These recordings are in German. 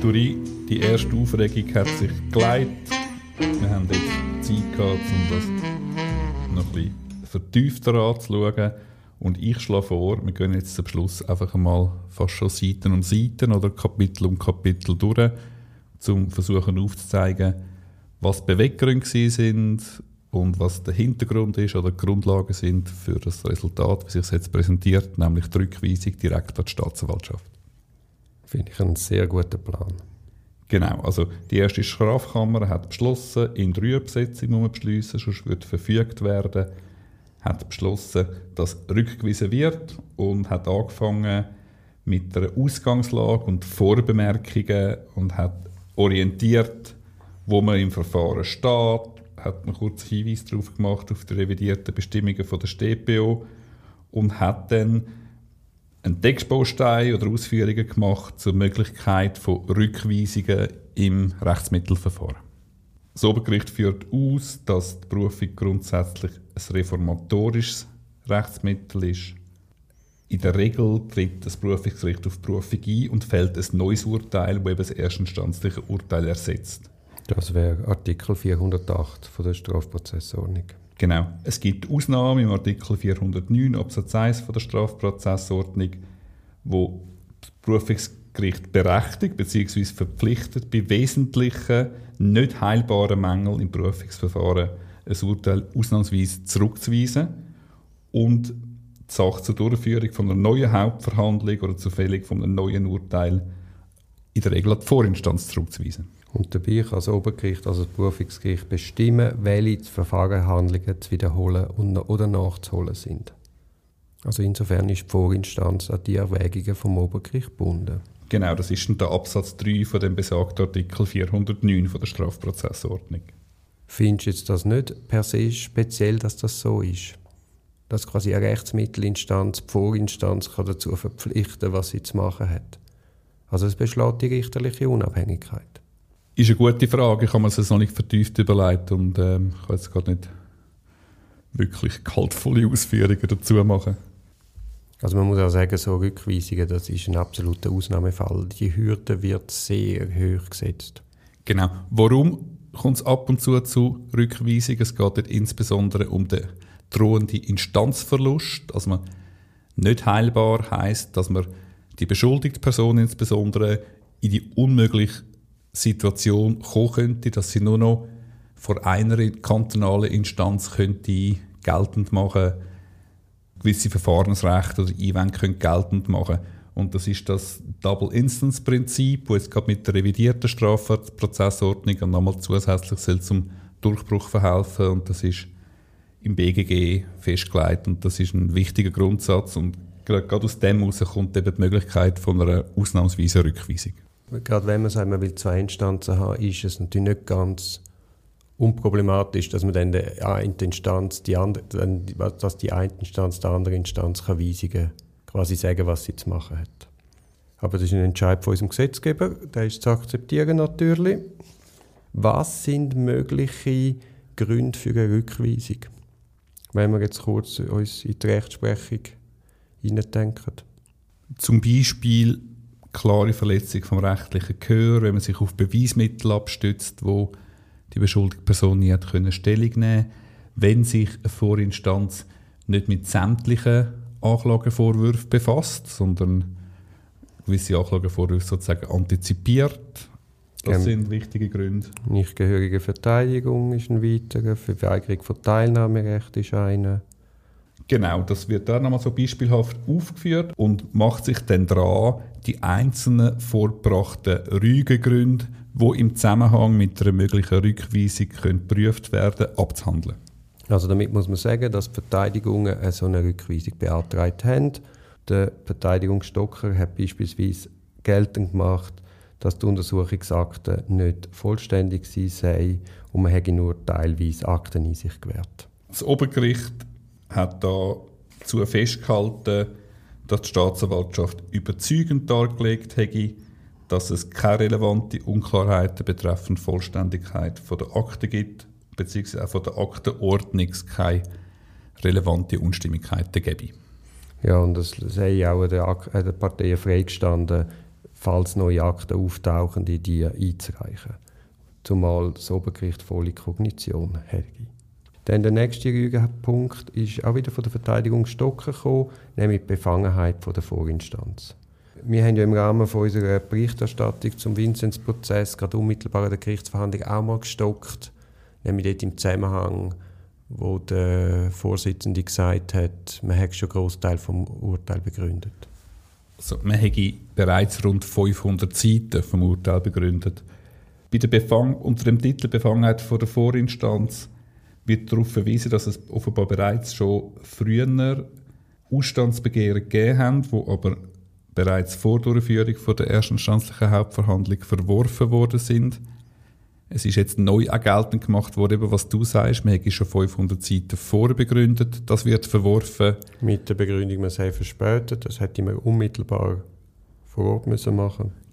Durch die erste Aufregung hat sich geleitet. Wir haben jetzt Zeit gehabt, um das noch ein bisschen vertiefter anzuschauen. Und ich schlage vor, wir gehen jetzt zum Schluss einfach mal fast schon Seiten um Seiten oder Kapitel um Kapitel durch, um versuchen aufzuzeigen, was Beweggründe sind und was der Hintergrund ist oder die Grundlagen sind für das Resultat, wie sich es jetzt präsentiert, nämlich die Rückweisung direkt an die Staatsanwaltschaft. Finde ich einen sehr guten Plan. Genau, also die erste Strafkammer hat beschlossen, in drei Besetzungen beschließen, sonst wird verfügt werden hat beschlossen, dass rückgewiesen wird und hat angefangen mit der Ausgangslage und Vorbemerkungen und hat orientiert, wo man im Verfahren steht, hat einen kurzen Hinweis darauf gemacht auf die revidierten Bestimmungen von der StPO und hat dann einen Textbaustein oder Ausführungen gemacht zur Möglichkeit von Rückweisungen im Rechtsmittelverfahren. Das Obergericht führt aus, dass die Berufung grundsätzlich ein reformatorisches Rechtsmittel ist. In der Regel tritt das Berufungsgericht auf die Berufung ein und fällt ein neues Urteil, das eben das erstinstanzliche Urteil ersetzt. Das wäre Artikel 408 von der Strafprozessordnung. Genau. Es gibt Ausnahmen im Artikel 409 Absatz 1 von der Strafprozessordnung, wo das Berufungsgericht berechtigt bzw. verpflichtet, bei wesentlichen, nicht heilbaren Mängeln im Berufungsverfahren ein Urteil ausnahmsweise zurückzuweisen und die Sache zur Durchführung von einer neuen Hauptverhandlung oder zur Fällung von einem neuen Urteil in der Regel an die Vorinstanz zurückzuweisen. Und dabei kann das Obergericht, also das Berufungsgericht, bestimmen, welche Verfahrenshandlungen zu wiederholen oder nachzuholen sind. Also insofern ist die Vorinstanz an die Erwägungen vom Obergericht gebunden. Genau, das ist der Absatz 3 von dem besagten Artikel 409 von der Strafprozessordnung. Findest du jetzt das nicht per se speziell, dass das so ist? Dass quasi eine Rechtsmittelinstanz, die Vorinstanz kann dazu verpflichten, was sie zu machen hat. Also es beschlägt die richterliche Unabhängigkeit. Ist eine gute Frage. Ich habe mir das noch nicht vertieft überlegt und ähm, ich kann jetzt gerade nicht wirklich kaltvolle Ausführungen dazu machen. Also man muss auch sagen, so Rückweisungen, das ist ein absoluter Ausnahmefall. Die Hürde wird sehr hoch gesetzt. Genau. Warum kommt es ab und zu zu Rückweisungen. Es geht dort insbesondere um den drohenden Instanzverlust. Also man nicht heilbar heißt, dass man die beschuldigte Person insbesondere in die unmögliche Situation kommen könnte, dass sie nur noch vor einer kantonalen Instanz könnte geltend machen gewisse Verfahrensrechte oder Einwände geltend machen. Und das ist das Double-Instance-Prinzip, das jetzt gerade mit der revidierten Strafprozessordnung nochmal zusätzlich soll zum Durchbruch verhelfen. Und das ist im BGG festgelegt. Und das ist ein wichtiger Grundsatz. Und gerade aus dem heraus kommt eben die Möglichkeit von einer ausnahmsweisen Rückweisung. Gerade wenn man sagt, man will zwei Instanzen haben, ist es natürlich nicht ganz unproblematisch, dass man dann der eine Instanz, die andere, dass die eine Instanz der anderen Instanz kann Weisungen quasi sagen, was sie zu machen hat. Aber das ist ein Entscheid von unserem Gesetzgeber, der ist zu akzeptieren natürlich. Was sind mögliche Gründe für eine Rückweisung? Wenn wir jetzt kurz uns in die Rechtsprechung hineindenken. Zum Beispiel klare Verletzung vom rechtlichen Gehör, wenn man sich auf Beweismittel abstützt, wo die beschuldigte Person nie hat können Stellung nehmen wenn sich eine Vorinstanz nicht mit sämtlichen Anklagevorwürfen befasst, sondern gewisse Anklagevorwürfe sozusagen antizipiert. Das ähm, sind wichtige Gründe. Nicht gehörige Verteidigung ist ein weiterer, Verweigerung von Teilnahmerecht ist einer. Genau, das wird da nochmal so beispielhaft aufgeführt und macht sich dann dran, die einzelnen vorgebrachten Rügegründe, die im Zusammenhang mit einer möglichen Rückweisung geprüft werden abzuhandeln. Also damit muss man sagen, dass die Verteidigungen eine so eine Rückweisung beantragt haben. Der Verteidigungsstocker hat beispielsweise geltend gemacht, dass die Untersuchungsakten nicht vollständig sei und man hätte nur teilweise Akten in sich gewährt. Das Obergericht hat dazu festgehalten, dass die Staatsanwaltschaft überzeugend dargelegt hätte, dass es keine relevanten Unklarheiten betreffend Vollständigkeit der Akten gibt beziehungsweise auch von der Aktenordnung keine relevante Unstimmigkeiten gebe. Ja, und das sei auch der, der Partei freigestanden, falls neue Akten auftauchen, die, die einzureichen. Zumal das Obergericht volle Kognition hätte. Dann der nächste Punkt ist auch wieder von der Verteidigung Stocker gekommen, nämlich die Befangenheit von der Vorinstanz. Wir haben ja im Rahmen von unserer Berichterstattung zum Vinzenz-Prozess gerade unmittelbar an der Gerichtsverhandlung auch mal gestockt, nämlich dort im Zusammenhang, wo der Vorsitzende gesagt hat, man hätte schon einen Großteil vom Urteil begründet. Also, man hätte bereits rund 500 Seiten vom Urteil begründet. Bei der Befang unter dem Titel Befangenheit vor der Vorinstanz wird darauf verwiesen, dass es offenbar bereits schon früher Ausstandsbegehren gegeben haben, die aber bereits vor Durchführung von der erstinstanzlichen Hauptverhandlung verworfen worden sind. Es ist jetzt neu auch geltend gemacht worden, eben was du sagst, man hat schon 500 Seiten vorbegründet, das wird verworfen. Mit der Begründung, man sei verspätet, das hätte man unmittelbar vor Ort müssen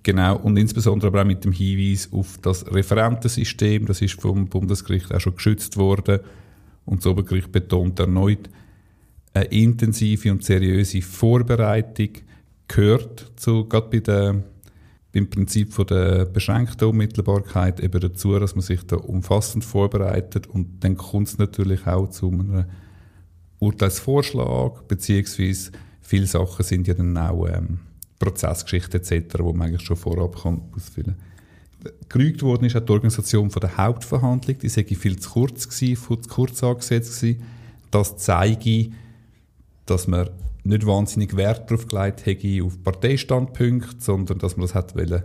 Genau, und insbesondere aber auch mit dem Hinweis auf das Referentensystem, das ist vom Bundesgericht auch schon geschützt worden. Und das Obergericht betont erneut, eine intensive und seriöse Vorbereitung gehört zu, gerade bei der, beim Prinzip von der beschränkten Unmittelbarkeit eben dazu, dass man sich da umfassend vorbereitet und dann kommt es natürlich auch zu einem Urteilsvorschlag, beziehungsweise viele Sachen sind ja dann auch ähm, Prozessgeschichte etc., wo man eigentlich schon vorab kann ausfüllen kann. Gerügt worden ist auch die Organisation von der Hauptverhandlung, die sei viel zu kurz gewesen, zu kurz angesetzt gewesen. Das zeige, dass man nicht wahnsinnig Wert darauf gelegt hätte auf Parteistandpunkte, sondern dass man das hat wollen,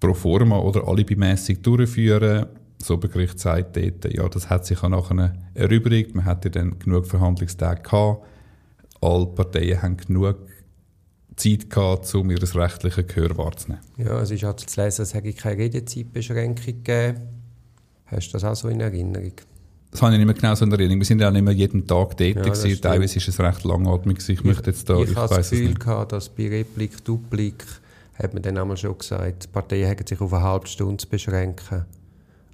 pro forma oder alibimässig durchführen. Das Obergericht sagt dort, ja, das hat sich auch nachher erübrigt. Man hatte dann genug Verhandlungstage gehabt. Alle Parteien haben genug Zeit gehabt, um ihr rechtliches Gehör wahrzunehmen. Ja, es ist auch zu lesen, es hätte keine Redezeitbeschränkung gegeben. Hast du das auch so in Erinnerung? Das habe ich nicht mehr genau so in Erinnerung. Wir sind ja nicht mehr jeden Tag tätig. Ja, Teilweise ist es recht langatmig. Ich, ich möchte jetzt da, ich, ich habe das Gefühl gehabt, dass bei Replik, Duplik, hat man dann einmal schon gesagt, die Parteien hätten sich auf eine halbe Stunde zu beschränken.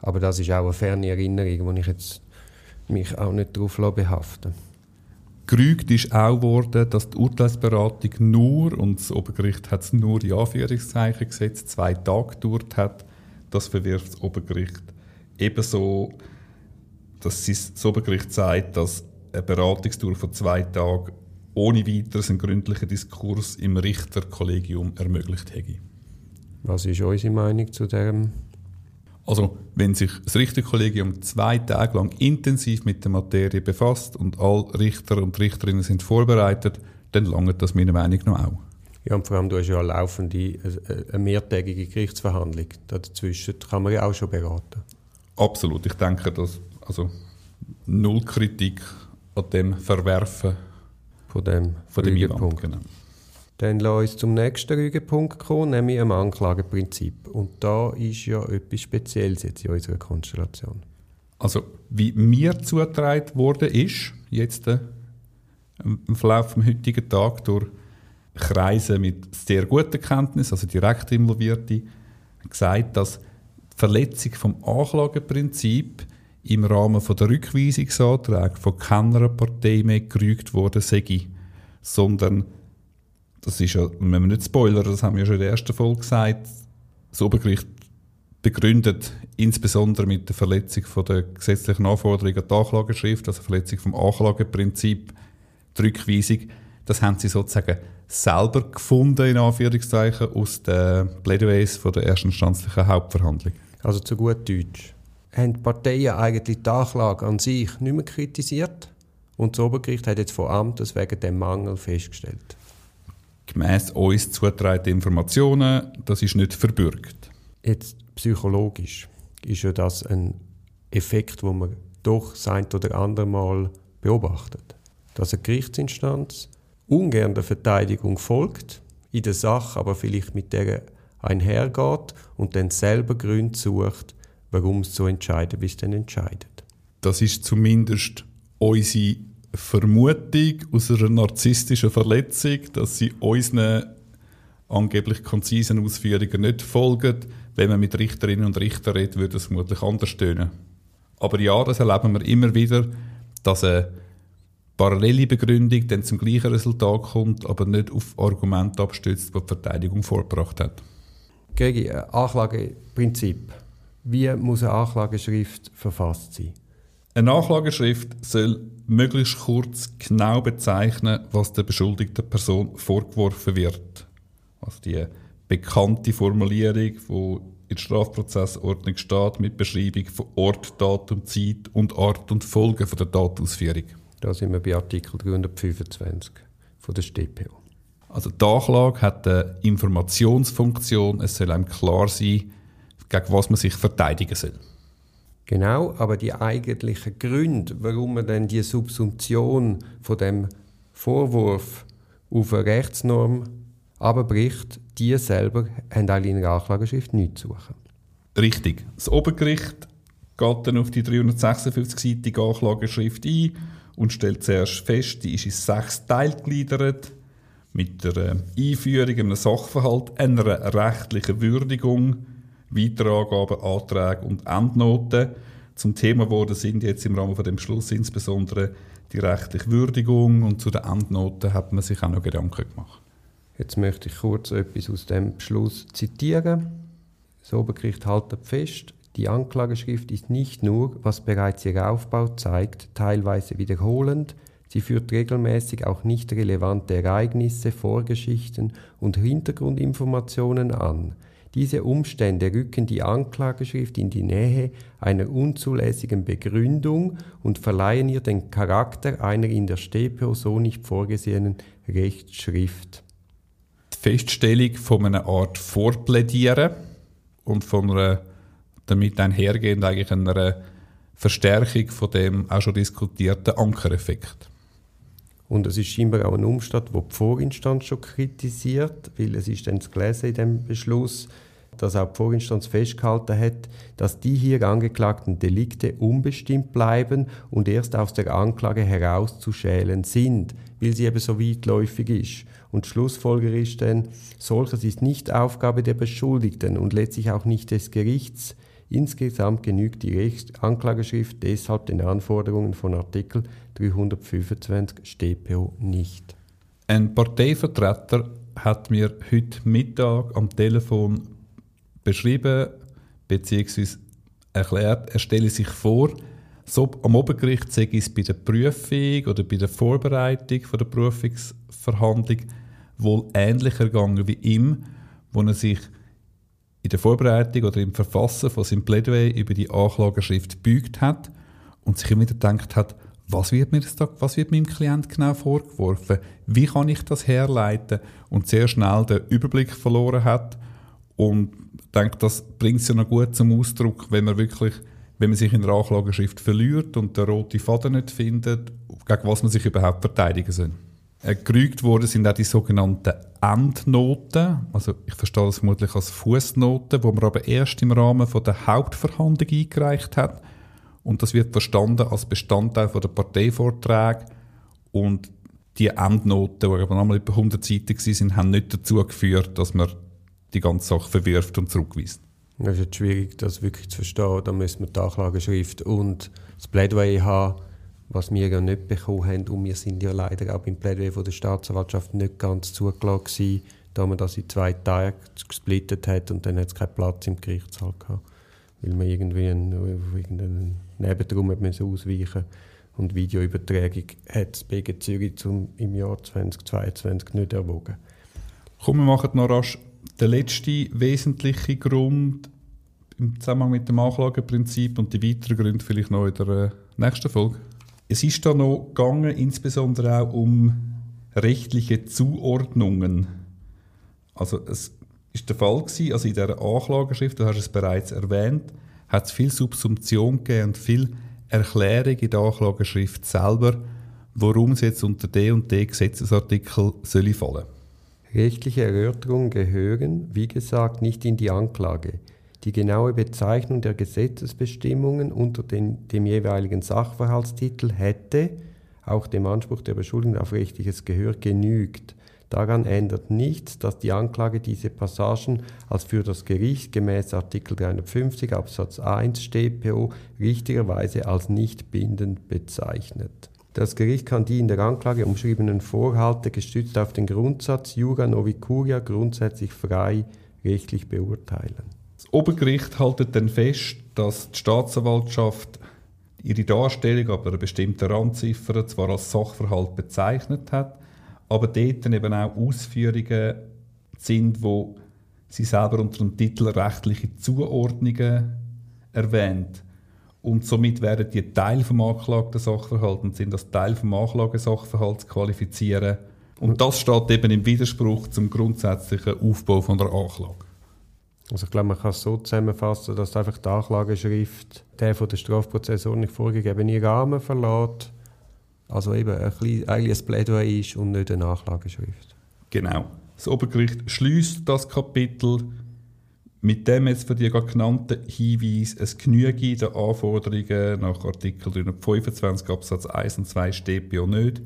Aber das ist auch eine ferne Erinnerung, wo ich jetzt mich auch nicht darauf behaften lasse. Gerügt ist auch worden, dass die Urteilsberatung nur, und das Obergericht hat es nur in Anführungszeichen gesetzt, zwei Tage gedauert hat. Das verwirft das Obergericht ebenso, dass das Obergericht sagt, dass eine Beratungsdauer von zwei Tagen ohne weiteres einen gründlichen Diskurs im Richterkollegium ermöglicht hätte. Was ist unsere Meinung zu diesem also, wenn sich das Richterkollegium zwei Tage lang intensiv mit der Materie befasst und alle Richter und Richterinnen sind vorbereitet, dann langt das meiner Meinung nach auch. Ja, und vor allem, du hast ja eine laufende, äh, eine mehrtägige Gerichtsverhandlung. Dazwischen kann man ja auch schon beraten. Absolut. Ich denke, dass also null Kritik an dem Verwerfen von dem, von dem Punkt. Genau. Dann lass uns zum nächsten Rügenpunkt kommen, nämlich dem Anklageprinzip. Und da ist ja etwas Spezielles jetzt in unserer Konstellation. Also, wie mir zugetragen wurde, ist, jetzt äh, im Verlauf des heutigen Tages durch Kreise mit sehr guter Kenntnis, also direkt Involvierte, gesagt, dass die Verletzung vom Anklageprinzip im Rahmen der Rückweisungsanträge von keiner Partei mehr gerügt worden sei, sondern das ist ja, wenn wir nicht spoilern, das haben wir schon in der ersten Folge gesagt, das Obergericht begründet insbesondere mit der Verletzung von der gesetzlichen Anforderungen an die Anklageschrift, also Verletzung vom Anklageprinzip, die Rückweisung, das haben sie sozusagen selber gefunden, in Anführungszeichen, aus den Plädoyers von der erstinstanzlichen Hauptverhandlung. Also zu gut Deutsch. Haben die Parteien eigentlich die Anklage an sich nicht mehr kritisiert? Und das Obergericht hat jetzt vor Amtes wegen dem Mangel festgestellt gemäß uns zugetragenen Informationen, das ist nicht verbürgt. Jetzt psychologisch ist ja das ein Effekt, wo man doch sein oder andere Mal beobachtet. Dass eine Gerichtsinstanz ungern der Verteidigung folgt, in der Sache aber vielleicht mit der einhergeht und dann selber Gründe sucht, warum es so entscheidet, wie es dann entscheidet. Das ist zumindest unsere Vermutung aus einer narzisstischen Verletzung, dass sie unseren angeblich konzisen Ausführungen nicht folgen. Wenn man mit Richterinnen und Richtern redet, würde es vermutlich anders tönen. Aber ja, das erleben wir immer wieder, dass eine parallele Begründung dann zum gleichen Resultat kommt, aber nicht auf Argumente abstützt, die die Verteidigung vorgebracht hat. Gregi, Anklageprinzip. Wie muss eine Anklageschrift verfasst sein? Eine Anklageschrift soll möglichst kurz genau bezeichnen, was der beschuldigten Person vorgeworfen wird. Also die bekannte Formulierung, die in der Strafprozessordnung steht, mit Beschreibung von Ort, Datum, Zeit und Art und Folgen von der Tatausführung. Da sind wir bei Artikel 325 von der StPO. Also die Anklage hat eine Informationsfunktion. Es soll einem klar sein, gegen was man sich verteidigen soll. Genau, aber die eigentlichen Gründe, warum man denn die Subsumption von dem Vorwurf auf eine Rechtsnorm abbricht, die selber haben eigentlich in der Anklageschrift nichts zu suchen. Richtig. Das Obergericht geht dann auf die 356-seitige Anklageschrift ein und stellt zuerst fest, die ist in sechs Teile gegliedert mit der äh, Einführung einem Sachverhalt, einer rechtlichen Würdigung, weitere Angaben, Anträge und Endnoten. Zum Thema geworden sind jetzt im Rahmen von dem Schluss insbesondere die rechtliche Würdigung und zu den Endnoten hat man sich auch noch Gedanken gemacht. Jetzt möchte ich kurz etwas aus dem Beschluss zitieren. Das Obergericht haltet fest, die Anklageschrift ist nicht nur, was bereits ihr Aufbau zeigt, teilweise wiederholend, sie führt regelmäßig auch nicht relevante Ereignisse, Vorgeschichten und Hintergrundinformationen an. Diese Umstände rücken die Anklageschrift in die Nähe einer unzulässigen Begründung und verleihen ihr den Charakter einer in der StPO so nicht vorgesehenen Rechtsschrift. Die Feststellung von einer Art Vorplädieren und von einer damit einhergehend eigentlich einer Verstärkung von dem auch schon diskutierten Ankereffekt. Und es ist scheinbar auch ein Umstand, wo die Vorinstanz schon kritisiert, weil es ist dann zu lesen in dem Beschluss, dass auch die Vorinstanz festgehalten hat, dass die hier angeklagten Delikte unbestimmt bleiben und erst aus der Anklage herauszuschälen sind, weil sie eben so weitläufig ist. Und Schlussfolger ist dann, solches ist nicht Aufgabe der Beschuldigten und letztlich auch nicht des Gerichts. Insgesamt genügt die Anklageschrift deshalb den Anforderungen von Artikel 325 StPO nicht. Ein Parteivertreter hat mir heute Mittag am Telefon beschrieben bzw. erklärt, er stelle sich vor, so am Obergericht sei es bei der Prüfung oder bei der Vorbereitung der Prüfungsverhandlung wohl ähnlich ergangen wie ihm, wo er sich in der Vorbereitung oder im Verfassen von seinem Plädoyer über die Anklageschrift bügt hat und sich immer wieder gedacht hat, was wird mir da, was wird meinem Klient genau vorgeworfen? Wie kann ich das herleiten? Und sehr schnell den Überblick verloren hat und denkt, das bringt es ja noch gut zum Ausdruck, wenn man wirklich, wenn man sich in der Anklageschrift verliert und den roten Faden nicht findet, gegen was man sich überhaupt verteidigen soll. Äh, gerügt worden sind auch die sogenannten Endnoten. Also ich verstehe das vermutlich als Fußnoten, wo man aber erst im Rahmen von der Hauptverhandlung eingereicht hat. Und das wird verstanden als Bestandteil von der Parteivorträge. Und die Endnoten, die aber nochmal über 100 Seiten waren, haben nicht dazu geführt, dass man die ganze Sache verwirft und zurückweist. Es ist jetzt schwierig, das wirklich zu verstehen. Da müssen wir die Anklageschrift und das Plädoyer haben, was wir ja nicht bekommen haben. Und wir sind ja leider auch beim Plädoyer von der Staatsanwaltschaft nicht ganz zugelassen da man das in zwei Teile gesplittet hat und dann hat es keinen Platz im Gerichtssaal gehabt. Weil man irgendwie einen, irgendeinen Nebenraum hat müssen ausweichen und Videoübertragung hat das BG Zürich zum, im Jahr 2022 nicht erwogen. Komm, wir machen noch rasch den letzten wesentlichen Grund im Zusammenhang mit dem Anklageprinzip und die weiteren Gründe vielleicht noch in der äh, nächsten Folge. Es ist da noch gegangen, insbesondere auch um rechtliche Zuordnungen. Also es ist der Fall gewesen, also in der Anklageschrift, du hast es bereits erwähnt, hat es viel Subsumption gegeben und viel Erklärung in der Anklageschrift selber, warum es jetzt unter D und D Gesetzesartikel soll fallen. Rechtliche Erörterungen gehören, wie gesagt, nicht in die Anklage. Die genaue Bezeichnung der Gesetzesbestimmungen unter den, dem jeweiligen Sachverhaltstitel hätte, auch dem Anspruch der Beschuldigten auf rechtliches Gehör, genügt. Daran ändert nichts, dass die Anklage diese Passagen als für das Gericht gemäß Artikel 350 Absatz 1 StPO richtigerweise als nicht bindend bezeichnet. Das Gericht kann die in der Anklage umschriebenen Vorhalte gestützt auf den Grundsatz Jura novi curia grundsätzlich frei rechtlich beurteilen. Das Obergericht hält dann fest, dass die Staatsanwaltschaft ihre Darstellung aber einer bestimmten Randziffer zwar als Sachverhalt bezeichnet hat, aber dort eben auch Ausführungen sind, wo sie selber unter dem Titel rechtliche Zuordnungen erwähnt. Und somit werden die Teil vom angeklagten Sachverhalt und sind als Teil vom Anklagesachverhalt zu qualifizieren. Und das steht eben im Widerspruch zum grundsätzlichen Aufbau von der Anklage. Also ich glaube, man kann es so zusammenfassen, dass einfach die Anklageschrift der von der Strafprozessordnung vorgegebene Rahmen verlässt. Also eben ein bisschen, eigentlich ein Plädoyer ist und nicht eine Nachlageschrift. Genau. Das Obergericht schließt das Kapitel mit dem jetzt von dir genannten Hinweis, es genüge der Anforderungen nach Artikel 325 Absatz 1 und 2 steht ja nicht.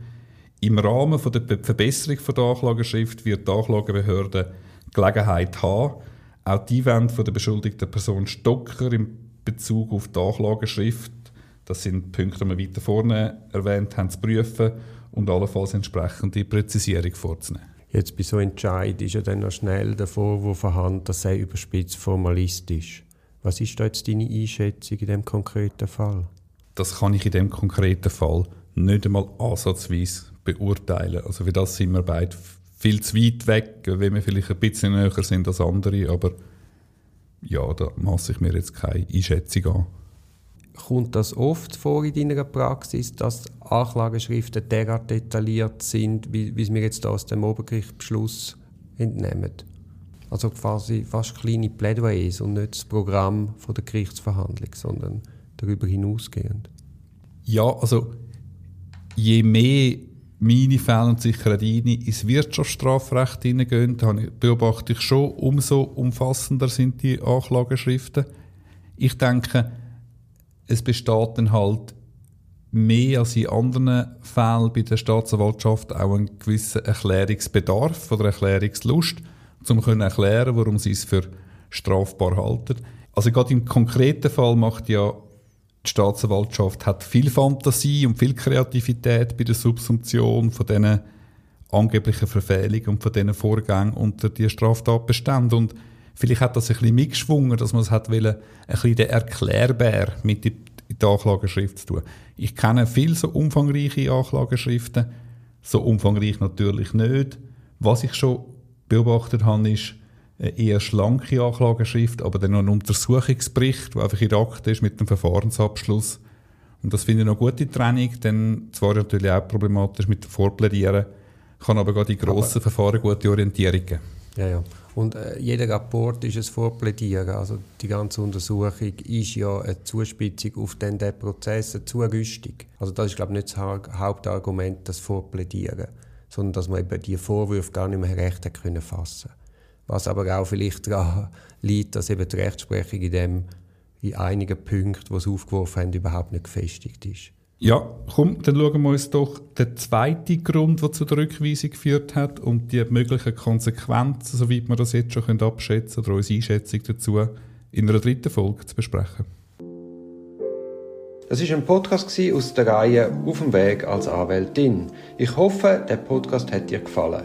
Im Rahmen der Verbesserung der Anklageschrift wird die Anklagebehörde Gelegenheit haben, auch die Einwände von der beschuldigten Person Stocker in Bezug auf die Anklageschrift, das sind Punkte, die wir weiter vorne erwähnt haben, zu prüfen und allenfalls entsprechende Präzisierung vorzunehmen. Jetzt bei so Entscheid ist ja dann noch schnell der Vorwurf vorhanden, dass sei überspitzt formalistisch. Was ist da jetzt deine Einschätzung in dem konkreten Fall? Das kann ich in dem konkreten Fall nicht einmal ansatzweise beurteilen. Also für das sind wir beide viel zu weit weg, wenn wir vielleicht ein bisschen näher sind als andere, aber ja, da masse ich mir jetzt keine Einschätzung an. Kommt das oft vor in deiner Praxis, dass Anklageschriften derart detailliert sind, wie, wie wir jetzt aus dem Obergerichtsbeschluss entnehmen? Also quasi fast kleine Plädoyers und nicht das Programm von der Gerichtsverhandlung, sondern darüber hinausgehend. Ja, also je mehr meine Fälle und sicher deine ins Wirtschaftsstrafrecht hineingehen, beobachte ich schon, umso umfassender sind die Anklageschriften. Ich denke, es besteht dann halt mehr als in anderen Fällen bei der Staatsanwaltschaft auch ein gewisser Erklärungsbedarf oder Erklärungslust, um zu erklären, warum sie es für strafbar halten. Also gerade im konkreten Fall macht ja die Staatsanwaltschaft hat viel Fantasie und viel Kreativität bei der Subsumption von diesen angeblichen Verfehlungen und von diesen Vorgängen unter die Straftatbestände. Und vielleicht hat das ein bisschen mitgeschwungen, dass man es hat wollen, ein bisschen den Erklärbär mit in die Anklageschrift zu tun. Ich kenne viele so umfangreiche Anklageschriften, so umfangreich natürlich nicht. Was ich schon beobachtet habe, ist, eher schlanke Anklageschrift, aber dann noch ein Untersuchungsbericht, der einfach in der Akte ist mit dem Verfahrensabschluss. Und das finde ich noch gute Trennung, denn zwar natürlich auch problematisch mit dem Vorplädieren, kann aber gerade in grossen aber Verfahren gute Orientierung geben. Ja, ja. Und äh, jeder Rapport ist ein Vorplädieren. Also die ganze Untersuchung ist ja eine Zuspitzung auf den, den Prozess, eine Zurüstung. Also das ist, glaube ich, nicht das Hauptargument, das Vorplädieren, sondern dass man eben die Vorwürfe gar nicht mehr recht hat können fassen was aber auch vielleicht daran liegt, dass eben die Rechtsprechung in, dem, in einigen Punkten, die sie aufgeworfen haben, überhaupt nicht gefestigt ist. Ja, komm, dann schauen wir uns doch den zweiten Grund, der zu der Rückweisung geführt hat und die möglichen Konsequenzen, soweit wir das jetzt schon abschätzen können, oder unsere Einschätzung dazu, in einer dritten Folge zu besprechen. Das war ein Podcast aus der Reihe Auf dem Weg als Anwältin. Ich hoffe, der Podcast hat dir gefallen.